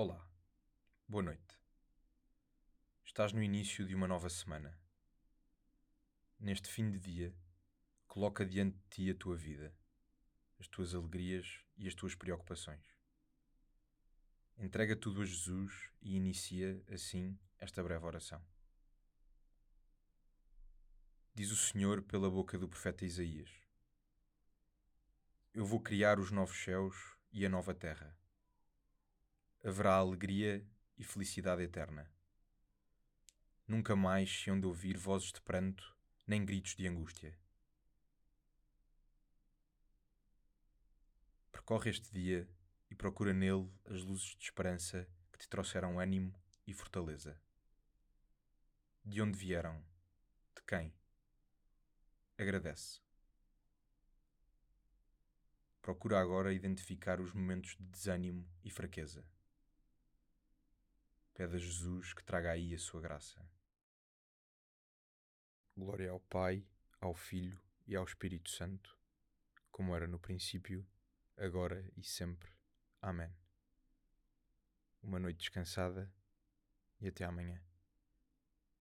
Olá, boa noite. Estás no início de uma nova semana. Neste fim de dia, coloca diante de ti a tua vida, as tuas alegrias e as tuas preocupações. Entrega tudo a Jesus e inicia, assim, esta breve oração. Diz o Senhor pela boca do profeta Isaías: Eu vou criar os novos céus e a nova terra haverá alegria e felicidade eterna. Nunca mais se hão de ouvir vozes de pranto, nem gritos de angústia. Percorre este dia e procura nele as luzes de esperança que te trouxeram ânimo e fortaleza. De onde vieram? De quem? Agradece. Procura agora identificar os momentos de desânimo e fraqueza. Pede a Jesus que traga aí a sua graça. Glória ao Pai, ao Filho e ao Espírito Santo, como era no princípio, agora e sempre. Amém. Uma noite descansada e até amanhã.